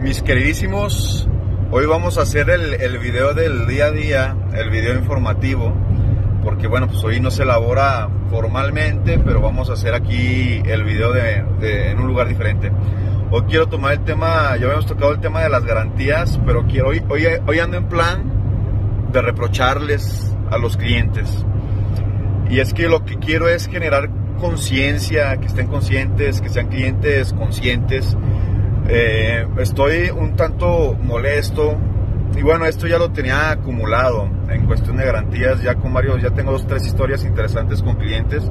mis queridísimos, hoy vamos a hacer el, el, video del día a día, el video informativo, porque bueno, pues hoy no se elabora formalmente, pero vamos a hacer aquí el video de, en un lugar diferente. Hoy quiero tomar el tema, ya habíamos tocado el tema de las garantías, pero quiero, hoy, hoy, hoy ando en plan de reprocharles a los clientes. Y es que lo que quiero es generar conciencia, que estén conscientes, que sean clientes conscientes eh, estoy un tanto molesto. Y bueno, esto ya lo tenía acumulado en cuestión de garantías, ya con varios, ya tengo dos, tres historias interesantes con clientes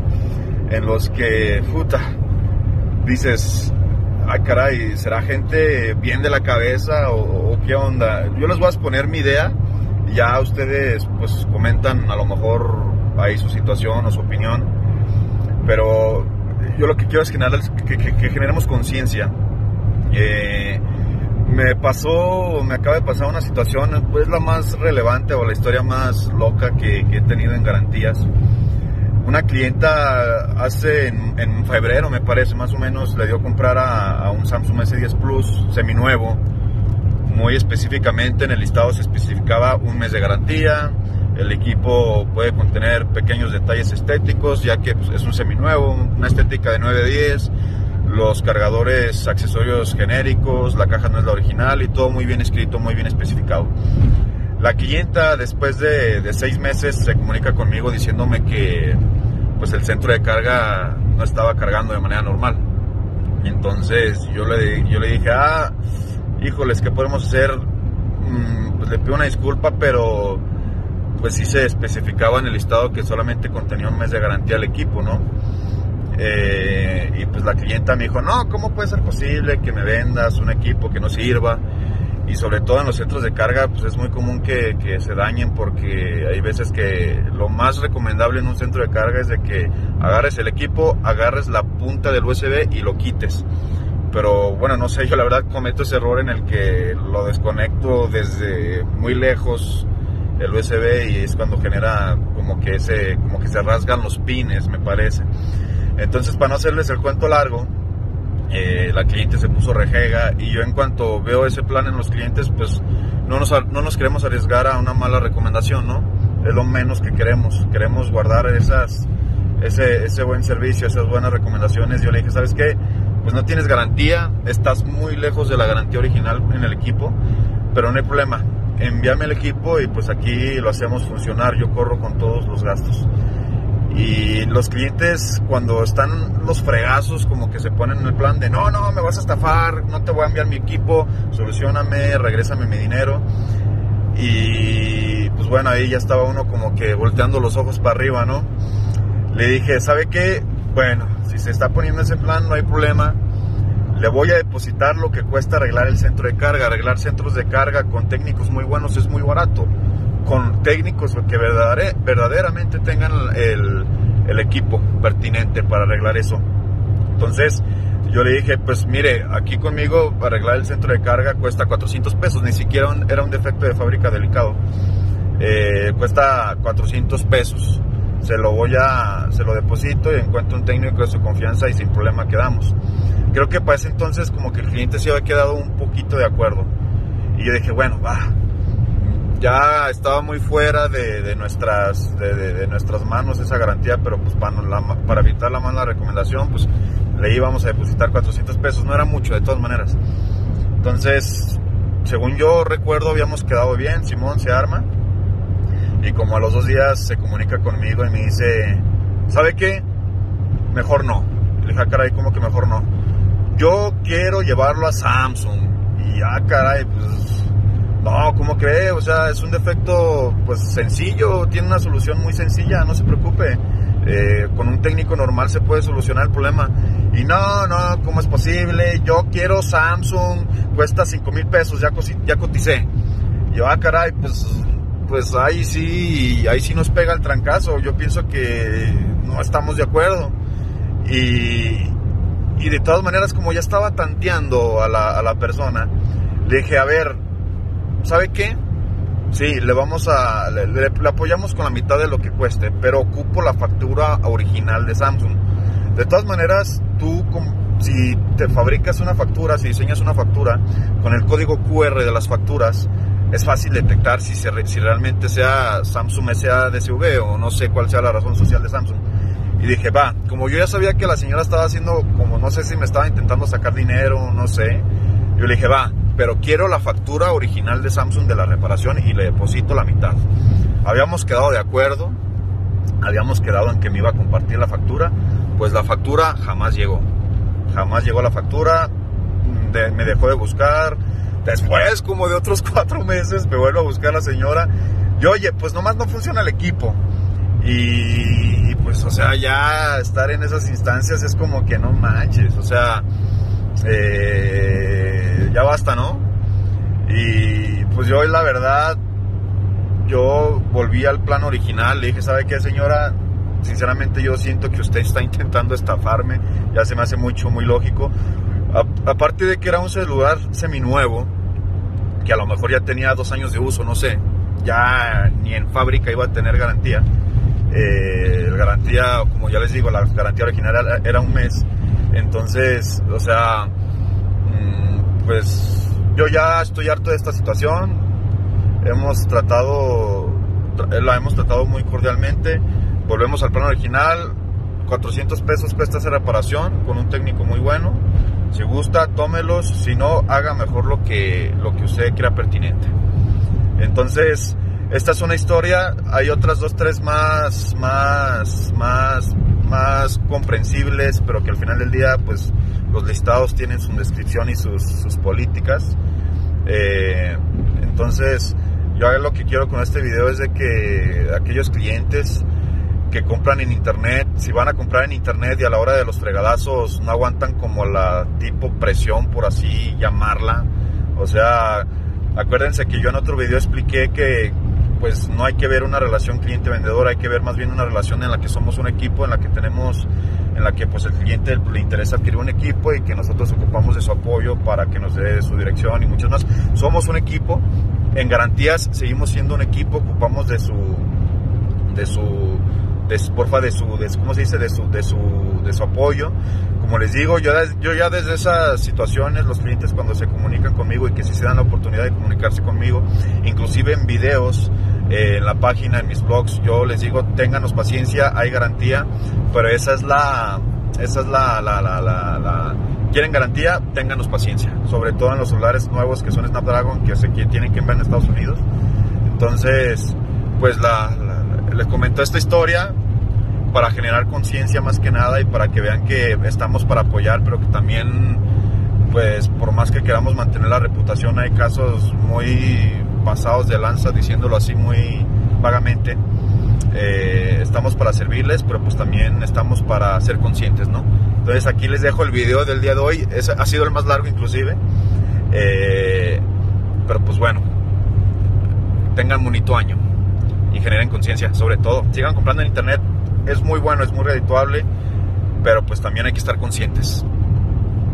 en los que, puta, dices, ay caray, ¿será gente bien de la cabeza o, o, qué onda? Yo les voy a exponer mi idea, ya ustedes pues comentan a lo mejor ahí su situación o su opinión, pero yo lo que quiero es que, que, que generemos conciencia eh, me pasó, me acaba de pasar una situación, pues la más relevante o la historia más loca que, que he tenido en garantías. Una clienta hace en, en, febrero, me parece, más o menos, le dio a comprar a, a un Samsung S10 Plus seminuevo. Muy específicamente en el listado se especificaba un mes de garantía. El equipo puede contener pequeños detalles estéticos, ya que pues, es un seminuevo, una estética de 9-10 los cargadores, accesorios genéricos, la caja no es la original y todo muy bien escrito, muy bien especificado. La clienta después de, de, seis meses se comunica conmigo diciéndome que pues el centro de carga no estaba cargando de manera normal. Entonces yo le, yo le dije, ah, híjoles, ¿qué podemos hacer? Mm, pues le pido una disculpa, pero pues sí se especificaba en el listado que solamente contenía un mes de garantía al equipo, ¿no? Eh, y pues la clienta me dijo, no, ¿cómo puede ser posible que me vendas un equipo que no sirva? Y sobre todo en los centros de carga, pues es muy común que, que, se dañen porque hay veces que lo más recomendable en un centro de carga es de que agarres el equipo, agarres la punta del USB y lo quites. Pero bueno, no sé, yo la verdad cometo ese error en el que lo desconecto desde muy lejos el USB y es cuando genera como que ese, como que se rasgan los pines, me parece. Entonces, para no hacerles el cuento largo, eh, la cliente se puso rejega y yo en cuanto veo ese plan en los clientes, pues no nos, no nos queremos arriesgar a una mala recomendación, ¿no? Es lo menos que queremos. Queremos guardar esas, ese, ese buen servicio, esas buenas recomendaciones. Yo le dije, ¿sabes qué? Pues no tienes garantía, estás muy lejos de la garantía original en el equipo, pero no hay problema. Envíame el equipo y pues aquí lo hacemos funcionar. Yo corro con todos los gastos. Y los clientes cuando están los fregazos como que se ponen en el plan de no, no, me vas a estafar, no te voy a enviar mi equipo, solucioname, regrésame mi dinero. Y pues bueno, ahí ya estaba uno como que volteando los ojos para arriba, ¿no? Le dije, ¿sabe qué? Bueno, si se está poniendo ese plan no hay problema. Le voy a depositar lo que cuesta arreglar el centro de carga. Arreglar centros de carga con técnicos muy buenos es muy barato con técnicos que verdaderamente tengan el, el, equipo pertinente para arreglar eso. Entonces yo le dije, pues mire, aquí conmigo arreglar el centro de carga cuesta 400 pesos, ni siquiera era un defecto de fábrica delicado. Eh, cuesta 400 pesos. Se lo voy a, se lo deposito y encuentro un técnico de su confianza y sin problema quedamos. Creo que para ese entonces como que el cliente se había quedado un poquito de acuerdo. Y yo dije, bueno, va, ya estaba muy fuera de, nuestras de, nuestras manos esa garantía, pero pues para, evitar la mala recomendación, pues le íbamos a depositar 400 pesos, no era mucho de todas maneras. Entonces, según yo recuerdo, habíamos quedado bien, Simón se arma y como a los dos días se comunica conmigo y me dice, ¿sabe qué? Mejor no. Le dije, ah, caray, ¿cómo que mejor no? Yo quiero llevarlo a Samsung. Y ah, caray, pues no, ¿cómo cree? O sea, es un defecto pues sencillo, tiene una solución muy sencilla, no se preocupe. Eh, con un técnico normal se puede solucionar el problema. Y no, no, ¿cómo es posible? Yo quiero Samsung, cuesta 5 mil pesos, ya, ya coticé. Y yo, ah, caray, pues, pues ahí sí, ahí sí nos pega el trancazo. Yo pienso que no estamos de acuerdo. Y, y de todas maneras, como ya estaba tanteando a la, a la persona, le dije, a ver, ¿sabe qué? Sí, le vamos a, le, apoyamos con la mitad de lo que cueste, pero ocupo la factura original de Samsung. De todas maneras, tú si te fabricas una factura, si diseñas una factura, con el código QR de las facturas, es fácil detectar si, se, si realmente sea Samsung SADSV o no sé cuál sea la razón social de Samsung. Y dije, va, como yo ya sabía que la señora estaba haciendo, como no sé si me estaba intentando sacar dinero, no sé, yo le dije, va, pero quiero la factura original de Samsung de la reparación y le deposito la mitad. Habíamos quedado de acuerdo, habíamos quedado en que me iba a compartir la factura, pues la factura jamás llegó. Jamás llegó la factura, me dejó de buscar. Después, como de otros cuatro meses, me vuelvo a buscar la señora. Y oye, pues nomás no funciona el equipo. Y, pues, o sea, ya estar en esas instancias es como que no manches, o sea, eh, ya basta, ¿no? Y pues yo, la verdad, yo volví al plan original, le dije, ¿sabe qué, señora? Sinceramente yo siento que usted está intentando estafarme, ya se me hace mucho, muy lógico. aparte de que era un celular seminuevo, que a lo mejor ya tenía dos años de uso, no sé, ya ni en fábrica iba a tener garantía. Eh, garantía, como ya les digo, la garantía original era, un mes. Entonces, o sea, mm, pues yo ya estoy harto de esta situación. Hemos tratado, la hemos tratado muy cordialmente. Volvemos al plan original. 400 pesos cuesta esa reparación con un técnico muy bueno. Si gusta, tómelos. Si no, haga mejor lo que, lo que usted crea pertinente. Entonces, esta es una historia, hay otras dos, tres más, más, más, más comprensibles, pero que al final del día, pues los listados tienen su descripción y sus, sus políticas. Eh, entonces, yo lo que quiero con este video es de que aquellos clientes que compran en internet, si van a comprar en internet y a la hora de los fregadazos no aguantan como la tipo presión, por así llamarla. O sea, acuérdense que yo en otro video expliqué que pues no hay que ver una relación cliente-vendedor, hay que ver más bien una relación en la que somos un equipo, en la que tenemos, en la que pues el cliente le interesa adquirir un equipo y que nosotros ocupamos de su apoyo para que nos dé su dirección y muchas más. Somos un equipo, en garantías seguimos siendo un equipo, ocupamos de su, de su, de, porfa, de su, de, ¿cómo se dice? De su, de su, de su apoyo. Como les digo, yo, yo ya desde esas situaciones, los clientes cuando se comunican conmigo y que si se dan la oportunidad de comunicarse conmigo, inclusive en videos, en la página, en mis blogs, yo les digo, ténganos paciencia, hay garantía, pero esa es la, esa es la, quieren garantía, ténganos paciencia, sobre todo en los celulares nuevos que son Snapdragon, que, tienen que enviar en Estados Unidos. Entonces, pues la, les comento esta historia para generar conciencia más que nada y para que vean que estamos para apoyar, pero que también, pues por más que queramos mantener la reputación, hay casos muy pasados de lanza, diciéndolo así muy vagamente. Eh, estamos para servirles, pero pues también estamos para ser conscientes, ¿no? Entonces aquí les dejo el video del día de hoy, es, ha sido el más largo inclusive, eh, pero pues bueno, tengan bonito año y generen conciencia, sobre todo, sigan comprando en internet, es muy bueno, es muy redituable, pero pues también hay que estar conscientes.